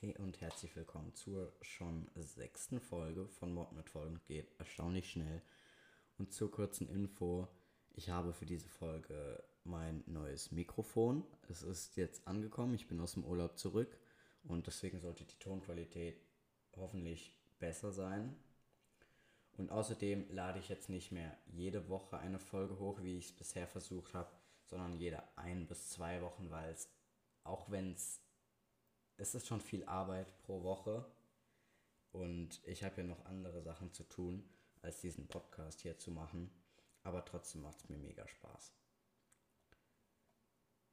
Hey und herzlich willkommen zur schon sechsten Folge von Mord mit Folgen. Geht erstaunlich schnell. Und zur kurzen Info, ich habe für diese Folge mein neues Mikrofon. Es ist jetzt angekommen, ich bin aus dem Urlaub zurück und deswegen sollte die Tonqualität hoffentlich besser sein. Und außerdem lade ich jetzt nicht mehr jede Woche eine Folge hoch, wie ich es bisher versucht habe, sondern jede ein bis zwei Wochen, weil es, auch wenn es, es ist schon viel Arbeit pro Woche und ich habe ja noch andere Sachen zu tun, als diesen Podcast hier zu machen, aber trotzdem macht es mir mega Spaß.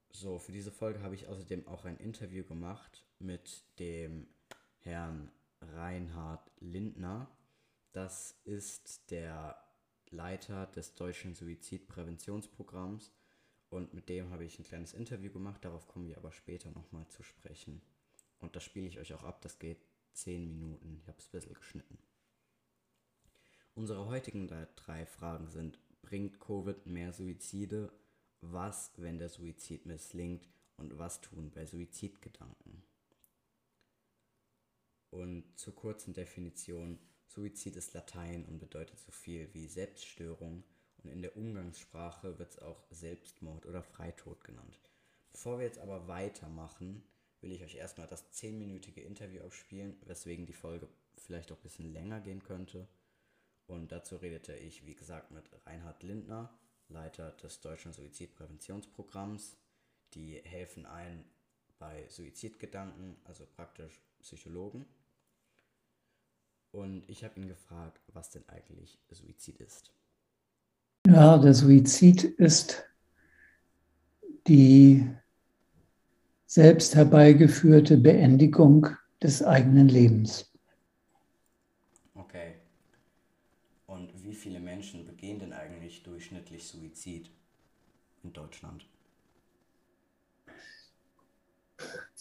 So, für diese Folge habe ich außerdem auch ein Interview gemacht mit dem Herrn Reinhard Lindner. Das ist der Leiter des deutschen Suizidpräventionsprogramms und mit dem habe ich ein kleines Interview gemacht. Darauf kommen wir aber später nochmal zu sprechen. Und das spiele ich euch auch ab. Das geht 10 Minuten. Ich habe es ein bisschen geschnitten. Unsere heutigen drei Fragen sind, bringt Covid mehr Suizide? Was, wenn der Suizid misslingt? Und was tun bei Suizidgedanken? Und zur kurzen Definition, Suizid ist Latein und bedeutet so viel wie Selbststörung und in der Umgangssprache wird es auch Selbstmord oder Freitod genannt. Bevor wir jetzt aber weitermachen, will ich euch erstmal das 10-minütige Interview abspielen, weswegen die Folge vielleicht auch ein bisschen länger gehen könnte. Und dazu redete ich, wie gesagt, mit Reinhard Lindner, Leiter des Deutschen Suizidpräventionsprogramms. Die helfen ein bei Suizidgedanken, also praktisch Psychologen. Und ich habe ihn gefragt, was denn eigentlich Suizid ist. Ja, der Suizid ist die selbst herbeigeführte Beendigung des eigenen Lebens. Okay. Und wie viele Menschen begehen denn eigentlich durchschnittlich Suizid in Deutschland?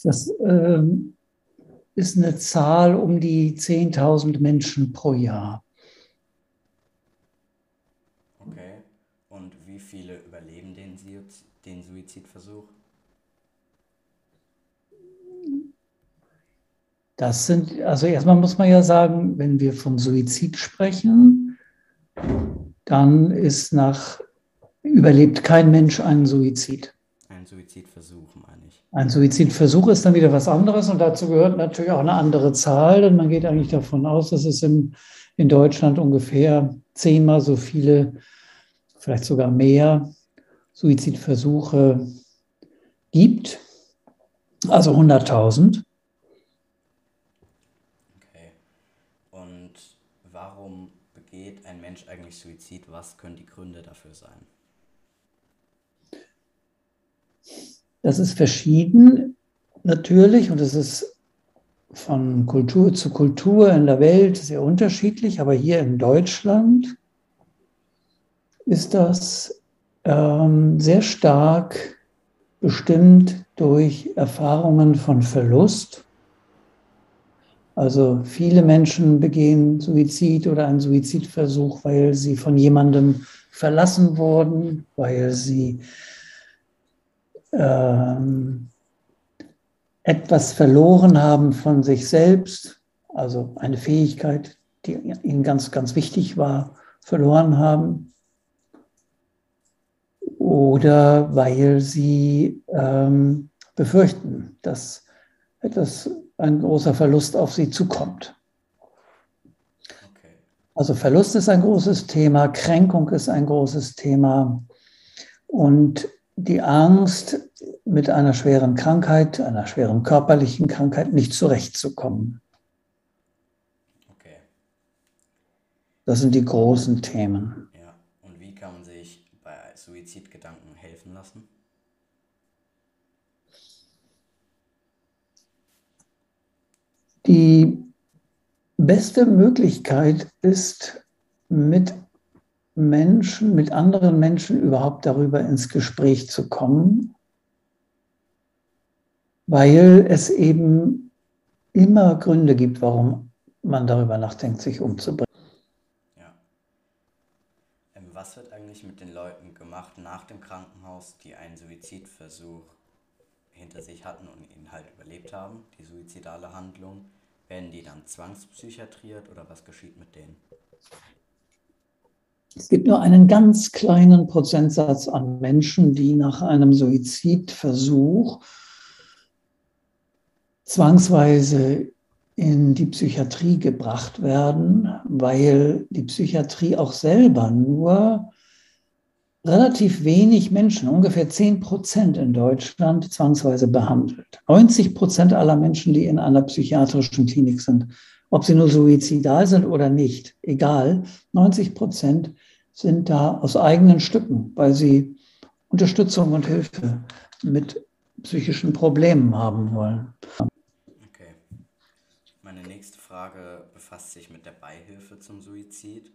Das ähm, ist eine Zahl um die 10.000 Menschen pro Jahr. Okay. Und wie viele überleben den, den Suizidversuch? Das sind, also erstmal muss man ja sagen, wenn wir von Suizid sprechen, dann ist nach, überlebt kein Mensch einen Suizid. Ein Suizidversuch, meine ich. Ein Suizidversuch ist dann wieder was anderes und dazu gehört natürlich auch eine andere Zahl, denn man geht eigentlich davon aus, dass es in, in Deutschland ungefähr zehnmal so viele, vielleicht sogar mehr Suizidversuche gibt, also 100.000. Okay. Und warum begeht ein Mensch eigentlich Suizid? Was können die Gründe dafür sein? Das ist verschieden natürlich und es ist von Kultur zu Kultur in der Welt sehr unterschiedlich, aber hier in Deutschland ist das ähm, sehr stark bestimmt durch Erfahrungen von Verlust. Also viele Menschen begehen Suizid oder einen Suizidversuch, weil sie von jemandem verlassen wurden, weil sie ähm, etwas verloren haben von sich selbst, also eine Fähigkeit, die ihnen ganz, ganz wichtig war, verloren haben. Oder weil sie ähm, befürchten, dass etwas, ein großer Verlust auf sie zukommt. Also Verlust ist ein großes Thema, Kränkung ist ein großes Thema. Und die Angst, mit einer schweren Krankheit, einer schweren körperlichen Krankheit nicht zurechtzukommen. Okay. Das sind die großen Themen. Ja, und wie kann man sich bei Suizidgedanken helfen lassen? Die beste Möglichkeit ist, mit Menschen, mit anderen Menschen überhaupt darüber ins Gespräch zu kommen, weil es eben immer Gründe gibt, warum man darüber nachdenkt, sich umzubringen. Was wird eigentlich mit den Leuten gemacht nach dem Krankenhaus, die einen Suizidversuch hinter sich hatten und ihn halt überlebt haben, die suizidale Handlung, werden die dann zwangspsychiatriert oder was geschieht mit denen? Es gibt nur einen ganz kleinen Prozentsatz an Menschen, die nach einem Suizidversuch zwangsweise in die Psychiatrie gebracht werden, weil die Psychiatrie auch selber nur relativ wenig Menschen, ungefähr 10 Prozent in Deutschland, zwangsweise behandelt. 90 Prozent aller Menschen, die in einer psychiatrischen Klinik sind, ob sie nur suizidal sind oder nicht, egal, 90 Prozent sind da aus eigenen Stücken, weil sie Unterstützung und Hilfe mit psychischen Problemen haben wollen. Frage befasst sich mit der Beihilfe zum Suizid.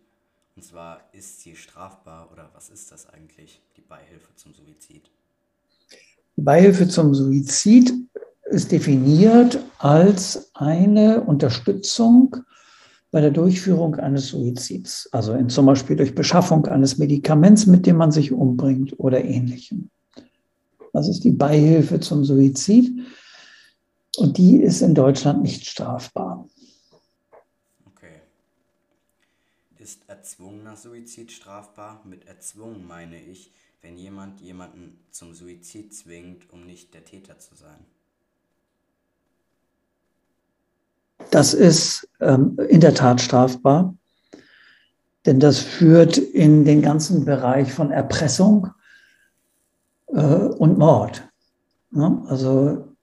Und zwar, ist sie strafbar oder was ist das eigentlich, die Beihilfe zum Suizid? Beihilfe zum Suizid ist definiert als eine Unterstützung bei der Durchführung eines Suizids, also in, zum Beispiel durch Beschaffung eines Medikaments, mit dem man sich umbringt oder ähnlichem. Das ist die Beihilfe zum Suizid und die ist in Deutschland nicht strafbar. ist erzwungener Suizid strafbar? Mit erzwungen meine ich, wenn jemand jemanden zum Suizid zwingt, um nicht der Täter zu sein. Das ist ähm, in der Tat strafbar, denn das führt in den ganzen Bereich von Erpressung äh, und Mord. Ja, also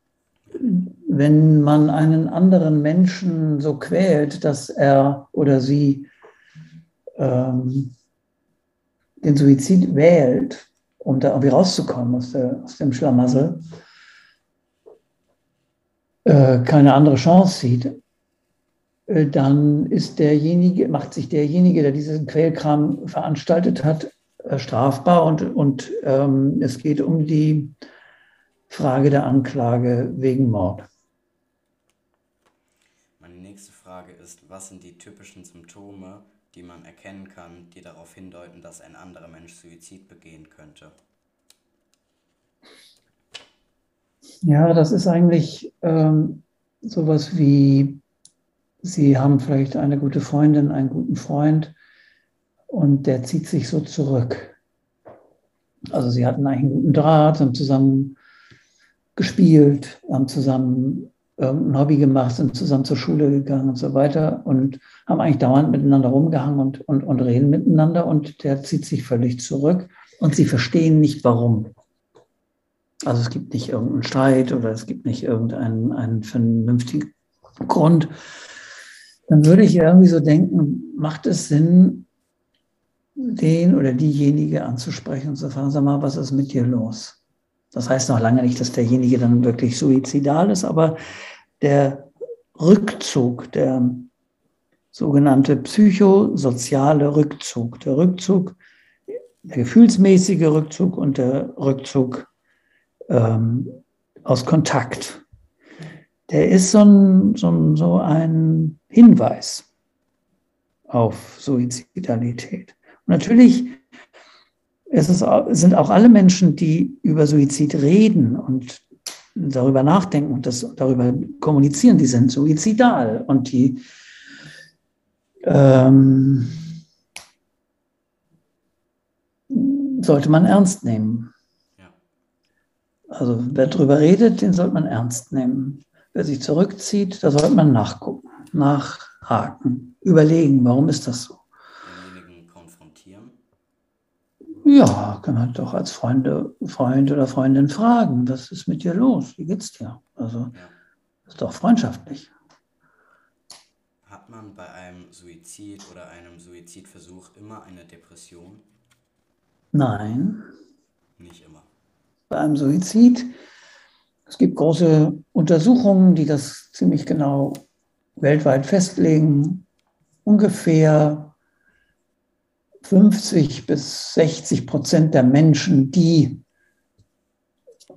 wenn man einen anderen Menschen so quält, dass er oder sie ähm, den Suizid wählt, um da irgendwie rauszukommen aus, der, aus dem Schlamassel, äh, keine andere Chance sieht, äh, dann ist derjenige, macht sich derjenige, der diesen Quälkram veranstaltet hat, äh, strafbar und, und ähm, es geht um die Frage der Anklage wegen Mord. Meine nächste Frage ist, was sind die typischen Symptome die man erkennen kann, die darauf hindeuten, dass ein anderer Mensch Suizid begehen könnte? Ja, das ist eigentlich ähm, sowas wie, Sie haben vielleicht eine gute Freundin, einen guten Freund und der zieht sich so zurück. Also Sie hatten eigentlich einen guten Draht, haben zusammen gespielt, haben zusammen irgendein Hobby gemacht, sind zusammen zur Schule gegangen und so weiter und haben eigentlich dauernd miteinander rumgehangen und, und, und reden miteinander und der zieht sich völlig zurück und sie verstehen nicht warum. Also es gibt nicht irgendeinen Streit oder es gibt nicht irgendeinen einen vernünftigen Grund. Dann würde ich irgendwie so denken, macht es Sinn, den oder diejenige anzusprechen und zu fragen, sag mal, was ist mit dir los? Das heißt noch lange nicht, dass derjenige dann wirklich suizidal ist, aber der Rückzug, der sogenannte psychosoziale Rückzug, der Rückzug, der gefühlsmäßige Rückzug und der Rückzug ähm, aus Kontakt, der ist so ein, so ein, so ein Hinweis auf Suizidalität. Und natürlich es ist, sind auch alle Menschen, die über Suizid reden und darüber nachdenken und das, darüber kommunizieren, die sind suizidal und die ähm, sollte man ernst nehmen. Also wer darüber redet, den sollte man ernst nehmen. Wer sich zurückzieht, da sollte man nachgucken, nachhaken, überlegen, warum ist das so. Ja, kann man doch als Freunde, Freund oder Freundin fragen, was ist mit dir los? Wie geht's dir? Also, ja. ist doch freundschaftlich. Hat man bei einem Suizid oder einem Suizidversuch immer eine Depression? Nein. Nicht immer. Bei einem Suizid, es gibt große Untersuchungen, die das ziemlich genau weltweit festlegen. Ungefähr 50 bis 60 Prozent der Menschen, die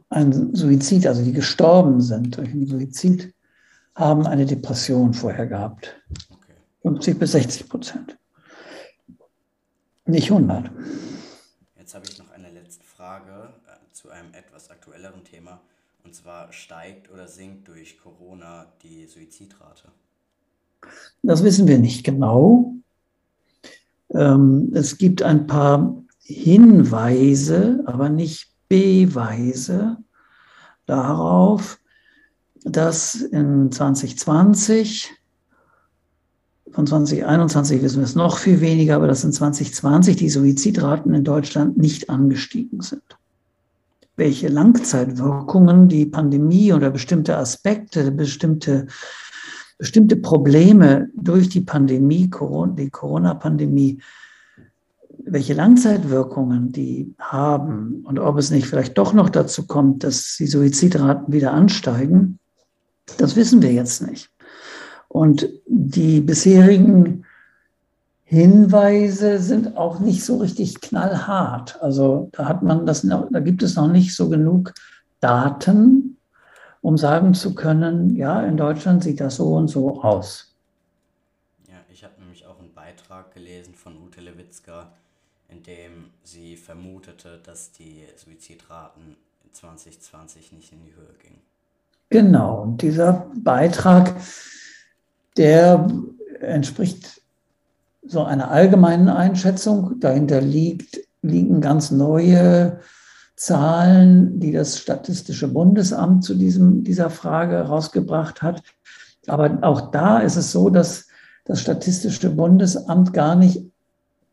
ein Suizid, also die gestorben sind durch einen Suizid, haben eine Depression vorher gehabt. 50 bis 60 Prozent. Nicht 100. Jetzt habe ich noch eine letzte Frage äh, zu einem etwas aktuelleren Thema. Und zwar steigt oder sinkt durch Corona die Suizidrate? Das wissen wir nicht genau. Ähm, es gibt ein paar Hinweise, aber nicht Beweise darauf, dass in 2020, von 2021 wissen wir es noch viel weniger, aber dass in 2020 die Suizidraten in Deutschland nicht angestiegen sind. Welche Langzeitwirkungen die Pandemie oder bestimmte Aspekte, bestimmte, bestimmte Probleme durch die Pandemie, die Corona-Pandemie welche Langzeitwirkungen die haben und ob es nicht vielleicht doch noch dazu kommt, dass die Suizidraten wieder ansteigen, das wissen wir jetzt nicht. Und die bisherigen Hinweise sind auch nicht so richtig knallhart. Also da hat man das da gibt es noch nicht so genug Daten, um sagen zu können, ja, in Deutschland sieht das so und so aus. Ja, ich habe nämlich auch einen Beitrag gelesen von Ute Lewitzka, in dem sie vermutete, dass die Suizidraten 2020 nicht in die Höhe gingen. Genau, und dieser Beitrag, der entspricht so einer allgemeinen Einschätzung. Dahinter liegt, liegen ganz neue Zahlen, die das Statistische Bundesamt zu diesem, dieser Frage herausgebracht hat. Aber auch da ist es so, dass das Statistische Bundesamt gar nicht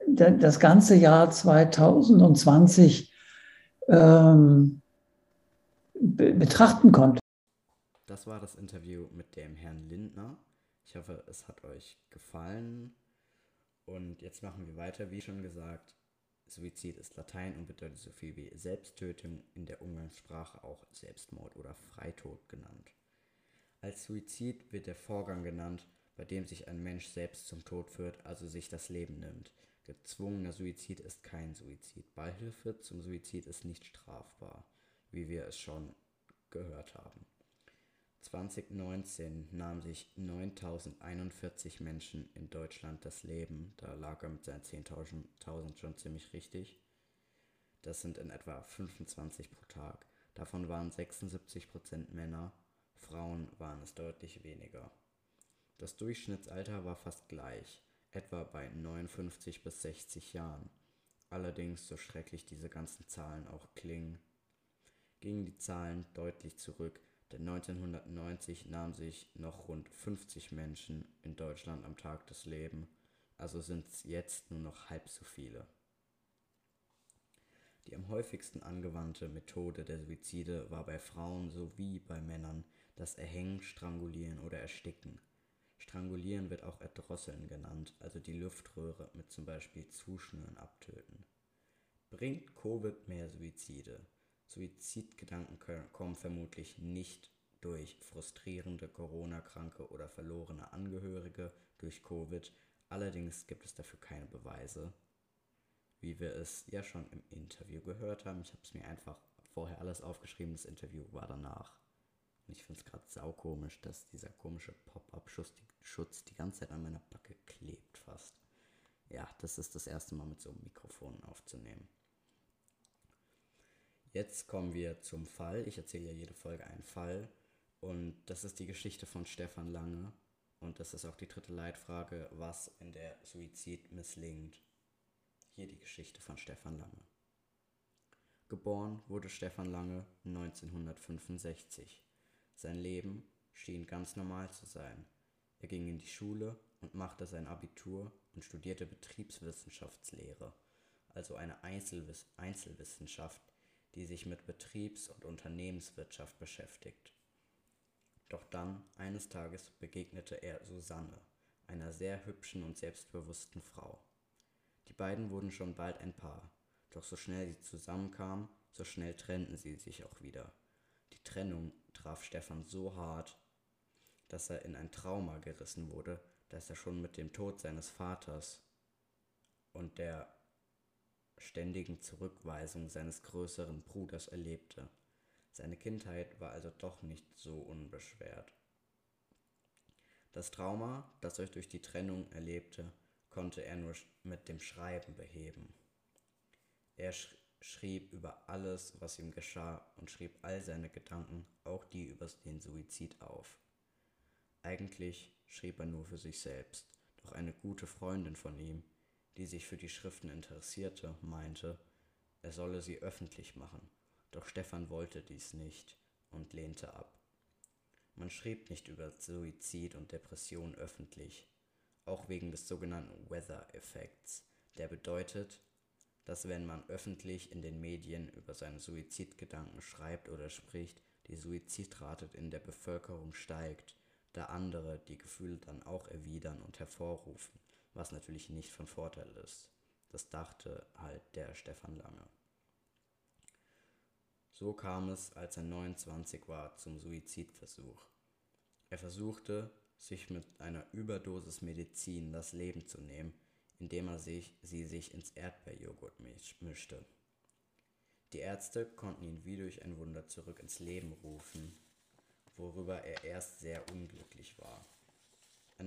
das ganze Jahr 2020 ähm, betrachten konnte. Das war das Interview mit dem Herrn Lindner. Ich hoffe, es hat euch gefallen. Und jetzt machen wir weiter. Wie schon gesagt, Suizid ist Latein und bedeutet so viel wie Selbsttötung, in der Umgangssprache auch Selbstmord oder Freitod genannt. Als Suizid wird der Vorgang genannt, bei dem sich ein Mensch selbst zum Tod führt, also sich das Leben nimmt. Gezwungener Suizid ist kein Suizid. Beihilfe zum Suizid ist nicht strafbar, wie wir es schon gehört haben. 2019 nahmen sich 9041 Menschen in Deutschland das Leben. Da lag er mit seinen 10.000 schon ziemlich richtig. Das sind in etwa 25 pro Tag. Davon waren 76% Männer, Frauen waren es deutlich weniger. Das Durchschnittsalter war fast gleich etwa bei 59 bis 60 Jahren. Allerdings, so schrecklich diese ganzen Zahlen auch klingen, gingen die Zahlen deutlich zurück, denn 1990 nahmen sich noch rund 50 Menschen in Deutschland am Tag das Leben, also sind es jetzt nur noch halb so viele. Die am häufigsten angewandte Methode der Suizide war bei Frauen sowie bei Männern das Erhängen, Strangulieren oder Ersticken. Strangulieren wird auch Erdrosseln genannt, also die Luftröhre mit zum Beispiel Zuschnüren abtöten. Bringt Covid mehr Suizide? Suizidgedanken kommen vermutlich nicht durch frustrierende Corona-Kranke oder verlorene Angehörige durch Covid, allerdings gibt es dafür keine Beweise. Wie wir es ja schon im Interview gehört haben, ich habe es mir einfach vorher alles aufgeschrieben, das Interview war danach. Und ich finde es gerade saukomisch, dass dieser komische Pop-Up-Schutz die, ganze Zeit an meiner Backe klebt fast. Ja, das ist das erste Mal mit so einem Mikrofon aufzunehmen. Jetzt kommen wir zum Fall. Ich erzähle ja jede Folge einen Fall. Und das ist die Geschichte von Stefan Lange. Und das ist auch die dritte Leitfrage, was in der Suizid misslingt. Hier die Geschichte von Stefan Lange. Geboren wurde Stefan Lange 1965. Sein Leben schien ganz normal zu sein. Er ging in die Schule und machte sein Abitur und studierte Betriebswissenschaftslehre, also eine Einzelwiss Einzelwissenschaft, die sich mit Betriebs- und Unternehmenswirtschaft beschäftigt. Doch dann, eines Tages, begegnete er Susanne, einer sehr hübschen und selbstbewussten Frau. Die beiden wurden schon bald ein Paar, doch so schnell sie zusammenkamen, so schnell trennten sie sich auch wieder. Die Trennung traf Stefan so hart, dass er in ein Trauma gerissen wurde, das er schon mit dem Tod seines Vaters und der ständigen Zurückweisung seines größeren Bruders erlebte. Seine Kindheit war also doch nicht so unbeschwert. Das Trauma, das er durch die Trennung erlebte, konnte er nur mit dem Schreiben beheben. Er, sch schrieb über alles, was ihm geschah und schrieb all seine Gedanken, auch die über den Suizid auf. Eigentlich schrieb er nur für sich selbst, doch eine gute Freundin von ihm, die sich für die Schriften interessierte, meinte, er solle sie öffentlich machen, doch Stefan wollte dies nicht und lehnte ab. Man schrieb nicht über Suizid und Depression öffentlich, auch wegen des sogenannten Weather-Effekts, der bedeutet, dass wenn man öffentlich in den Medien über seine Suizidgedanken schreibt oder spricht, die Suizidrate in der Bevölkerung steigt, da andere die Gefühle dann auch erwidern und hervorrufen, was natürlich nicht von Vorteil ist. Das dachte halt der Stefan Lange. So kam es, als er 29 war, zum Suizidversuch. Er versuchte, sich mit einer Überdosis Medizin das Leben zu nehmen, indem er sich, sie sich ins Erdbeerjoghurt mischte. Die Ärzte konnten ihn wie durch ein Wunder zurück ins Leben rufen, worüber er erst sehr unglücklich war.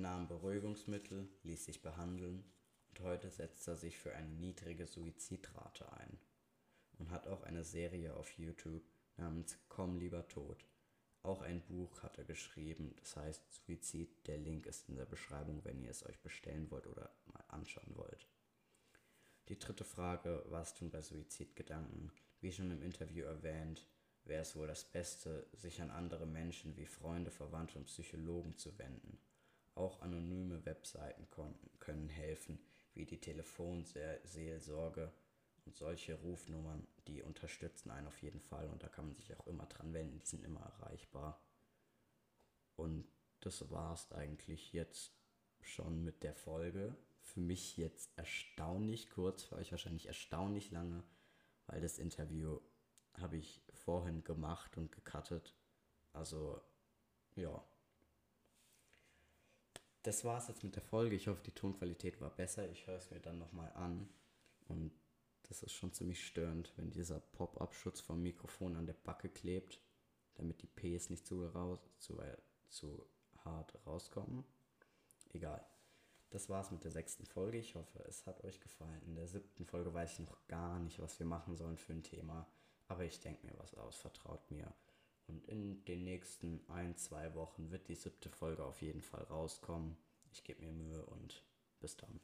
Nahm Beruhigungsmittel, ließ sich behandeln und heute setzt er sich für eine niedrige Suizidrate ein und hat auch eine Serie auf YouTube namens Komm lieber tot. Auch ein Buch hat er geschrieben, das heißt Suizid. Der Link ist in der Beschreibung, wenn ihr es euch bestellen wollt oder mal anschauen wollt. Die dritte Frage, was tun bei Suizidgedanken? Wie schon im Interview erwähnt, wäre es wohl das Beste, sich an andere Menschen wie Freunde, Verwandte und Psychologen zu wenden. Auch anonyme Webseiten können helfen, wie die Telefonseelsorge und solche Rufnummern, die unterstützen einen auf jeden Fall und da kann man sich auch immer dran wenden, die sind immer erreichbar. Und das war es eigentlich jetzt schon mit der Folge. Für mich jetzt erstaunlich kurz, für euch wahrscheinlich erstaunlich lange, weil das Interview habe ich vorhin gemacht und gecuttet. Also, ja. Das war es jetzt mit der Folge. Ich hoffe, die Tonqualität war besser. Ich höre es mir dann nochmal an. Und das ist schon ziemlich störend, wenn dieser Pop-Up-Schutz vom Mikrofon an der Backe klebt, damit die Ps nicht zu, raus, zu, zu hart rauskommen. Egal. Das war's mit der sechsten Folge. Ich hoffe, es hat euch gefallen. In der siebten Folge weiß ich noch gar nicht, was wir machen sollen für ein Thema. Aber ich denke mir was aus, vertraut mir. Und in den nächsten ein, zwei Wochen wird die siebte Folge auf jeden Fall rauskommen. Ich gebe mir Mühe und bis dann.